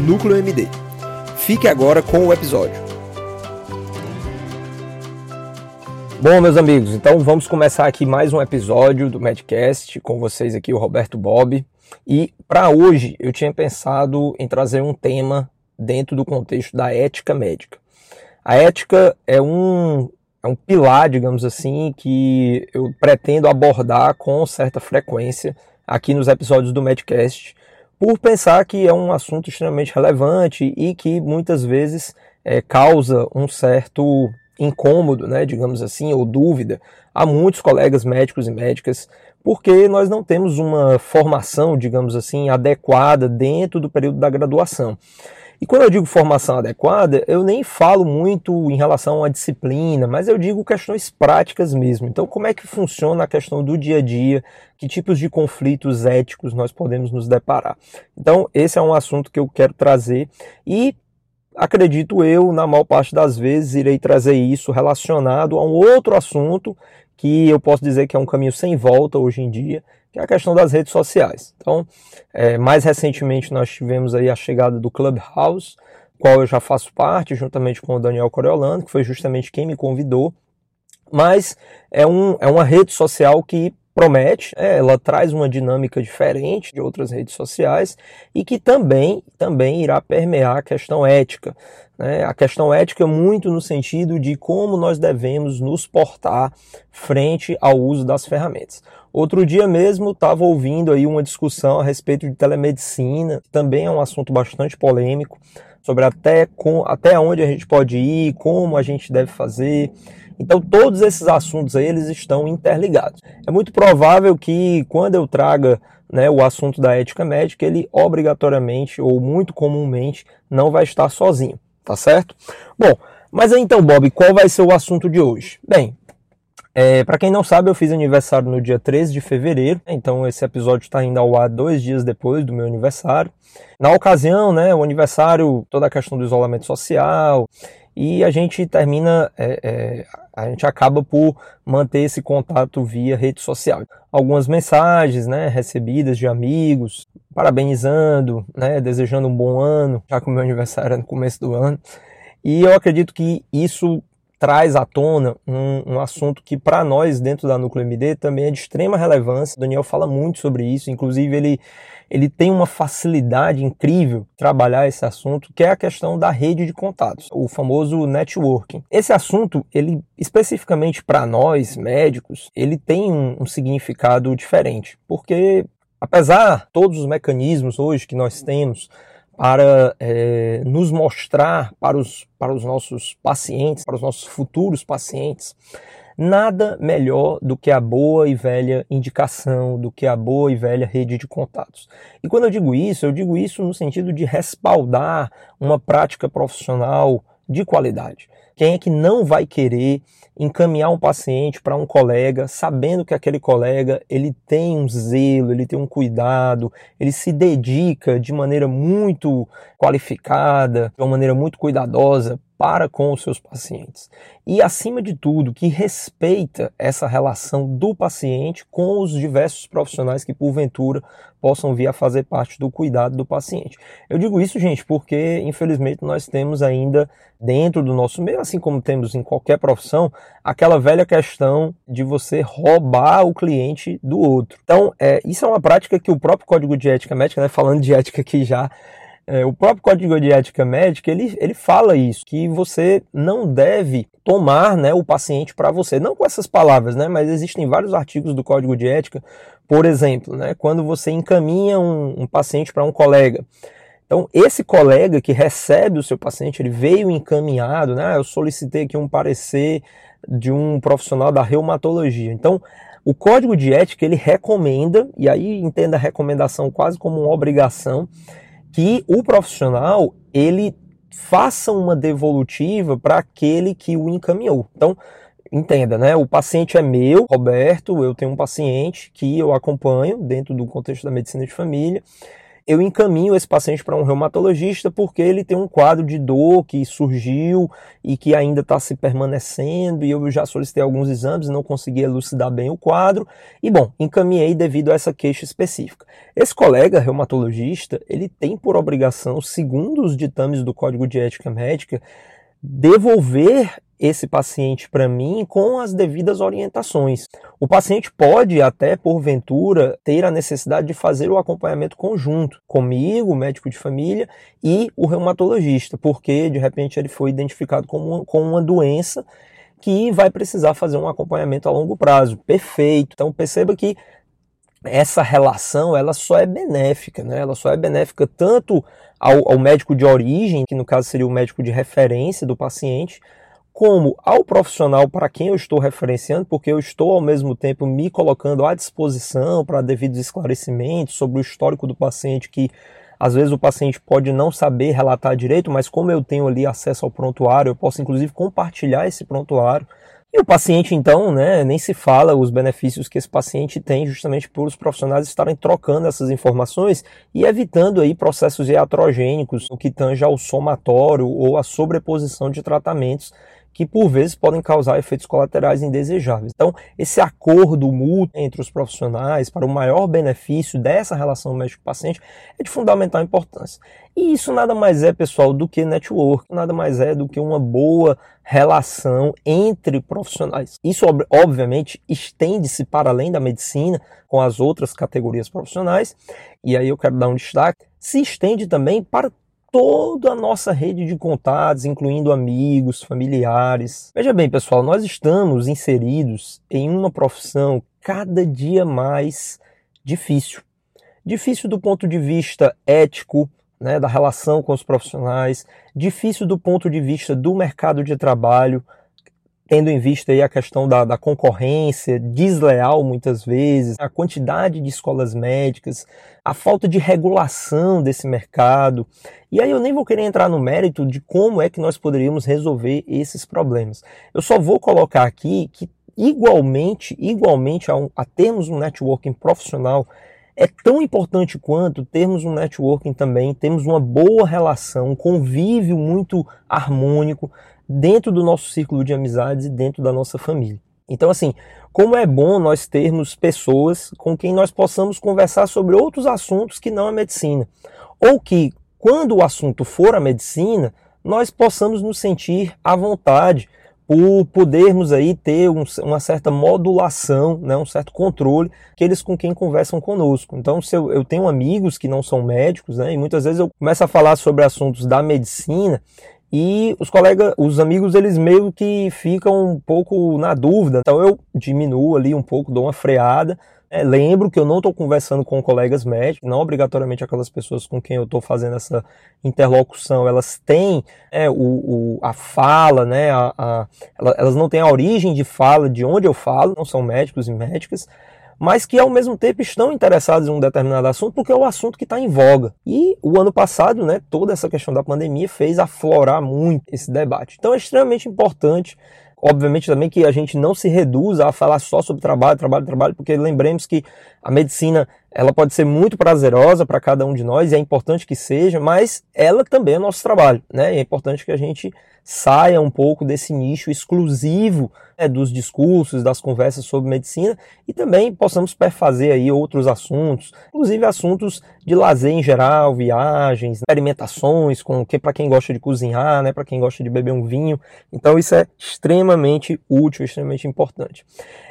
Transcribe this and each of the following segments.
NúcleoMD. Fique agora com o episódio. Bom, meus amigos, então vamos começar aqui mais um episódio do Medcast com vocês aqui, o Roberto Bob. E para hoje eu tinha pensado em trazer um tema dentro do contexto da ética médica. A ética é um, é um pilar, digamos assim, que eu pretendo abordar com certa frequência aqui nos episódios do Medcast, por pensar que é um assunto extremamente relevante e que muitas vezes é, causa um certo incômodo, né, digamos assim, ou dúvida a muitos colegas médicos e médicas, porque nós não temos uma formação, digamos assim, adequada dentro do período da graduação. E quando eu digo formação adequada, eu nem falo muito em relação à disciplina, mas eu digo questões práticas mesmo. Então, como é que funciona a questão do dia a dia? Que tipos de conflitos éticos nós podemos nos deparar? Então, esse é um assunto que eu quero trazer e acredito eu, na maior parte das vezes, irei trazer isso relacionado a um outro assunto que eu posso dizer que é um caminho sem volta hoje em dia, que é a questão das redes sociais. Então, é, mais recentemente nós tivemos aí a chegada do Clubhouse, qual eu já faço parte, juntamente com o Daniel Coriolano, que foi justamente quem me convidou. Mas é, um, é uma rede social que promete, é, ela traz uma dinâmica diferente de outras redes sociais e que também, também irá permear a questão ética. Né? A questão ética muito no sentido de como nós devemos nos portar frente ao uso das ferramentas. Outro dia mesmo estava ouvindo aí uma discussão a respeito de telemedicina, também é um assunto bastante polêmico, sobre até, com, até onde a gente pode ir, como a gente deve fazer. Então todos esses assuntos aí eles estão interligados. É muito provável que quando eu traga né, o assunto da ética médica, ele obrigatoriamente ou muito comumente não vai estar sozinho, tá certo? Bom, mas então, Bob, qual vai ser o assunto de hoje? Bem, é, para quem não sabe, eu fiz aniversário no dia 13 de fevereiro, então esse episódio está indo ao ar dois dias depois do meu aniversário. Na ocasião, né, o aniversário, toda a questão do isolamento social, e a gente termina, é, é, a gente acaba por manter esse contato via rede social. Algumas mensagens, né, recebidas de amigos, parabenizando, né, desejando um bom ano, já que o meu aniversário é no começo do ano. E eu acredito que isso traz à tona um, um assunto que para nós dentro da Núcleo MD também é de extrema relevância. O Daniel fala muito sobre isso, inclusive ele ele tem uma facilidade incrível trabalhar esse assunto, que é a questão da rede de contatos, o famoso networking. Esse assunto, ele especificamente para nós médicos, ele tem um, um significado diferente, porque apesar de todos os mecanismos hoje que nós temos para é, nos mostrar para os, para os nossos pacientes, para os nossos futuros pacientes, nada melhor do que a boa e velha indicação, do que a boa e velha rede de contatos. E quando eu digo isso, eu digo isso no sentido de respaldar uma prática profissional de qualidade. Quem é que não vai querer encaminhar um paciente para um colega, sabendo que aquele colega ele tem um zelo, ele tem um cuidado, ele se dedica de maneira muito qualificada, de uma maneira muito cuidadosa para com os seus pacientes. E, acima de tudo, que respeita essa relação do paciente com os diversos profissionais que, porventura, possam vir a fazer parte do cuidado do paciente. Eu digo isso, gente, porque, infelizmente, nós temos ainda dentro do nosso meio, assim como temos em qualquer profissão, aquela velha questão de você roubar o cliente do outro. Então, é, isso é uma prática que o próprio Código de Ética Médica, né, falando de ética aqui já, é, o próprio Código de Ética Médica ele, ele fala isso, que você não deve tomar né, o paciente para você. Não com essas palavras, né, mas existem vários artigos do Código de Ética, por exemplo, né, quando você encaminha um, um paciente para um colega. Então, esse colega que recebe o seu paciente, ele veio encaminhado, né? Eu solicitei aqui um parecer de um profissional da reumatologia. Então, o código de ética ele recomenda, e aí entenda a recomendação quase como uma obrigação, que o profissional ele faça uma devolutiva para aquele que o encaminhou. Então, entenda, né? O paciente é meu, Roberto, eu tenho um paciente que eu acompanho dentro do contexto da medicina de família eu encaminho esse paciente para um reumatologista porque ele tem um quadro de dor que surgiu e que ainda está se permanecendo, e eu já solicitei alguns exames e não consegui elucidar bem o quadro, e bom, encaminhei devido a essa queixa específica. Esse colega reumatologista, ele tem por obrigação, segundo os ditames do Código de Ética Médica, devolver esse paciente para mim com as devidas orientações. O paciente pode até, porventura, ter a necessidade de fazer o acompanhamento conjunto comigo, o médico de família, e o reumatologista, porque de repente ele foi identificado com uma, com uma doença que vai precisar fazer um acompanhamento a longo prazo. Perfeito. Então perceba que essa relação ela só é benéfica, né? Ela só é benéfica tanto ao, ao médico de origem, que no caso seria o médico de referência do paciente, como ao profissional para quem eu estou referenciando, porque eu estou ao mesmo tempo me colocando à disposição para devidos esclarecimentos sobre o histórico do paciente que às vezes o paciente pode não saber relatar direito, mas como eu tenho ali acesso ao prontuário, eu posso inclusive compartilhar esse prontuário. E o paciente, então, né, nem se fala os benefícios que esse paciente tem justamente por os profissionais estarem trocando essas informações e evitando aí processos iatrogênicos, o que tange ao somatório ou a sobreposição de tratamentos que por vezes podem causar efeitos colaterais indesejáveis. Então, esse acordo mútuo entre os profissionais para o maior benefício dessa relação médico-paciente é de fundamental importância. E isso nada mais é, pessoal, do que network, nada mais é do que uma boa relação entre profissionais. Isso, obviamente, estende-se para além da medicina com as outras categorias profissionais, e aí eu quero dar um destaque, se estende também para toda a nossa rede de contatos, incluindo amigos, familiares. Veja bem, pessoal, nós estamos inseridos em uma profissão cada dia mais difícil. Difícil do ponto de vista ético, né, da relação com os profissionais, difícil do ponto de vista do mercado de trabalho, tendo em vista aí a questão da, da, concorrência desleal muitas vezes, a quantidade de escolas médicas, a falta de regulação desse mercado. E aí eu nem vou querer entrar no mérito de como é que nós poderíamos resolver esses problemas. Eu só vou colocar aqui que igualmente, igualmente a, a termos um networking profissional, é tão importante quanto termos um networking também, temos uma boa relação, um convívio muito harmônico, dentro do nosso círculo de amizades e dentro da nossa família. Então, assim, como é bom nós termos pessoas com quem nós possamos conversar sobre outros assuntos que não a medicina. Ou que, quando o assunto for a medicina, nós possamos nos sentir à vontade por podermos aí ter um, uma certa modulação, né, um certo controle, aqueles com quem conversam conosco. Então, se eu, eu tenho amigos que não são médicos, né, e muitas vezes eu começo a falar sobre assuntos da medicina e os colegas, os amigos, eles meio que ficam um pouco na dúvida. Então eu diminuo ali um pouco, dou uma freada. É, lembro que eu não estou conversando com colegas médicos, não obrigatoriamente aquelas pessoas com quem eu estou fazendo essa interlocução, elas têm é, o, o, a fala, né, a, a, elas não têm a origem de fala de onde eu falo, não são médicos e médicas, mas que ao mesmo tempo estão interessados em um determinado assunto porque é o assunto que está em voga. E o ano passado, né, toda essa questão da pandemia fez aflorar muito esse debate. Então é extremamente importante obviamente também que a gente não se reduza a falar só sobre trabalho, trabalho, trabalho, porque lembremos que a medicina ela pode ser muito prazerosa para cada um de nós e é importante que seja, mas ela também é nosso trabalho, né? E é importante que a gente saia um pouco desse nicho exclusivo né, dos discursos, das conversas sobre medicina e também possamos perfazer aí outros assuntos, inclusive assuntos de lazer em geral, viagens, experimentações, com que para quem gosta de cozinhar, né, para quem gosta de beber um vinho. Então isso é extremamente útil, extremamente importante.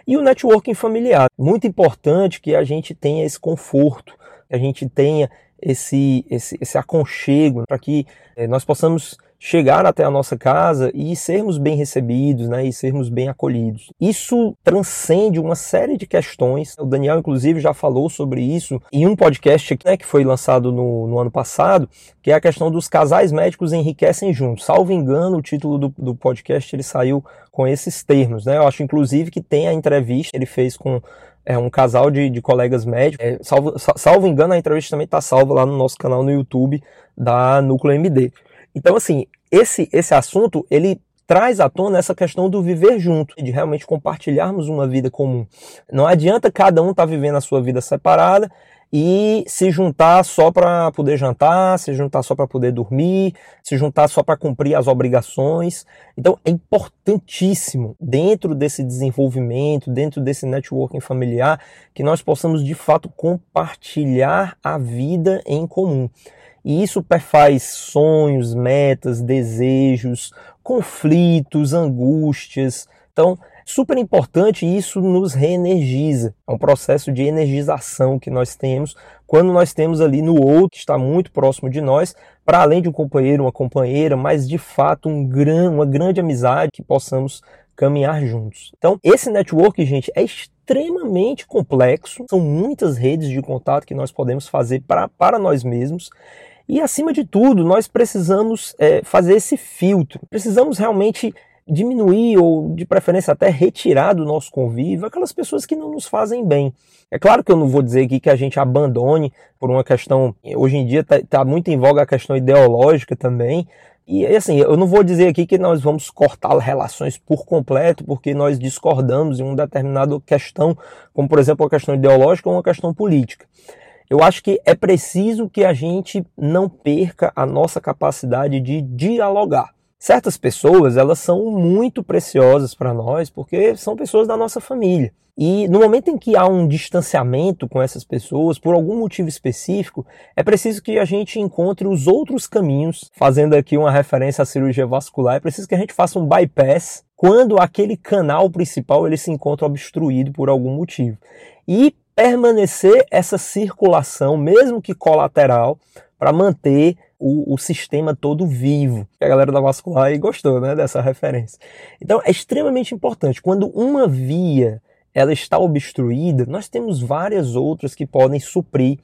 E o networking familiar, muito importante que a gente tenha esse conforto, que a gente tenha esse, esse, esse aconchego para que eh, nós possamos chegar até a nossa casa e sermos bem recebidos, né, e sermos bem acolhidos. Isso transcende uma série de questões. O Daniel, inclusive, já falou sobre isso em um podcast né, que foi lançado no, no ano passado, que é a questão dos casais médicos enriquecem juntos. Salvo engano, o título do, do podcast ele saiu com esses termos. Né? Eu acho, inclusive, que tem a entrevista que ele fez com é um casal de, de colegas médicos. É, salvo, salvo engano, a entrevista também está salva lá no nosso canal no YouTube da Núcleo MD. Então, assim, esse, esse assunto, ele traz à tona essa questão do viver junto, de realmente compartilharmos uma vida comum. Não adianta cada um estar tá vivendo a sua vida separada e se juntar só para poder jantar, se juntar só para poder dormir, se juntar só para cumprir as obrigações. Então é importantíssimo dentro desse desenvolvimento, dentro desse networking familiar, que nós possamos de fato compartilhar a vida em comum. E isso perfaz sonhos, metas, desejos, conflitos, angústias. Então, super importante isso nos reenergiza. É um processo de energização que nós temos quando nós temos ali no outro, que está muito próximo de nós, para além de um companheiro, uma companheira, mas de fato um gran, uma grande amizade que possamos caminhar juntos. Então, esse network, gente, é extremamente complexo. São muitas redes de contato que nós podemos fazer pra, para nós mesmos. E acima de tudo, nós precisamos é, fazer esse filtro. Precisamos realmente diminuir ou, de preferência, até retirar do nosso convívio aquelas pessoas que não nos fazem bem. É claro que eu não vou dizer aqui que a gente abandone por uma questão. Hoje em dia está tá muito em voga a questão ideológica também. E assim, eu não vou dizer aqui que nós vamos cortar relações por completo, porque nós discordamos em uma determinada questão, como por exemplo a questão ideológica ou uma questão política. Eu acho que é preciso que a gente não perca a nossa capacidade de dialogar. Certas pessoas, elas são muito preciosas para nós porque são pessoas da nossa família. E no momento em que há um distanciamento com essas pessoas, por algum motivo específico, é preciso que a gente encontre os outros caminhos. Fazendo aqui uma referência à cirurgia vascular, é preciso que a gente faça um bypass quando aquele canal principal ele se encontra obstruído por algum motivo. E permanecer essa circulação, mesmo que colateral, para manter o, o, sistema todo vivo. A galera da vascular aí gostou né, dessa referência. Então é extremamente importante. Quando uma via ela está obstruída, nós temos várias outras que podem suprir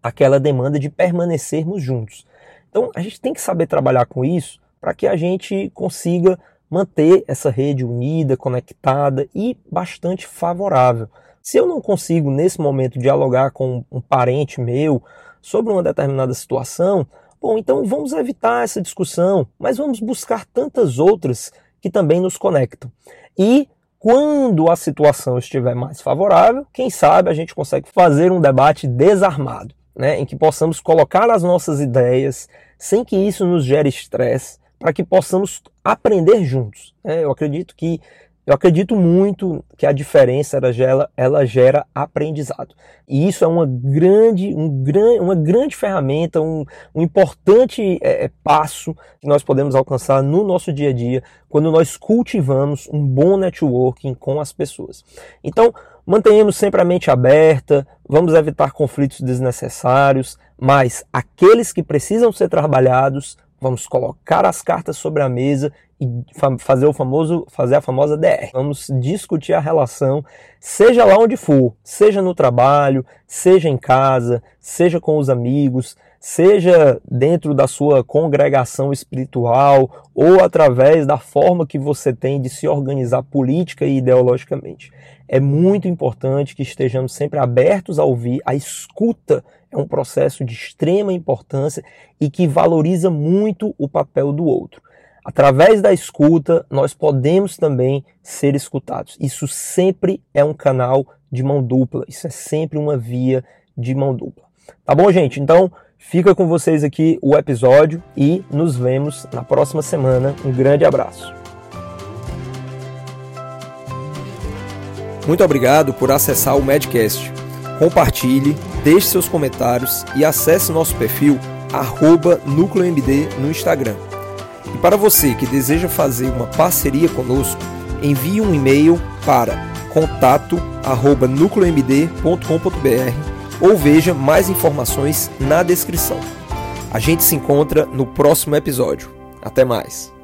aquela demanda de permanecermos juntos. Então a gente tem que saber trabalhar com isso para que a gente consiga manter essa rede unida, conectada e bastante favorável. Se eu não consigo, nesse momento, dialogar com um parente meu sobre uma determinada situação, bom, então vamos evitar essa discussão, mas vamos buscar tantas outras que também nos conectam. E quando a situação estiver mais favorável, quem sabe a gente consegue fazer um debate desarmado, né, em que possamos colocar as nossas ideias sem que isso nos gere estresse, para que possamos aprender juntos. Né? Eu acredito que eu acredito muito que a diferença ela gera, ela gera aprendizado. E isso é uma grande, um, uma grande ferramenta, um, um importante é, é, passo que nós podemos alcançar no nosso dia a dia quando nós cultivamos um bom networking com as pessoas. Então, mantenhamos sempre a mente aberta, vamos evitar conflitos desnecessários, mas aqueles que precisam ser trabalhados, vamos colocar as cartas sobre a mesa e fazer o famoso, fazer a famosa DR. Vamos discutir a relação, seja lá onde for, seja no trabalho, seja em casa, seja com os amigos, seja dentro da sua congregação espiritual ou através da forma que você tem de se organizar política e ideologicamente. É muito importante que estejamos sempre abertos a ouvir, a escuta é um processo de extrema importância e que valoriza muito o papel do outro. Através da escuta, nós podemos também ser escutados. Isso sempre é um canal de mão dupla, isso é sempre uma via de mão dupla. Tá bom, gente? Então, fica com vocês aqui o episódio e nos vemos na próxima semana. Um grande abraço. Muito obrigado por acessar o Medcast. Compartilhe, deixe seus comentários e acesse nosso perfil NúcleoMD no Instagram. E para você que deseja fazer uma parceria conosco, envie um e-mail para contato@nucleomd.com.br ou veja mais informações na descrição. A gente se encontra no próximo episódio. Até mais.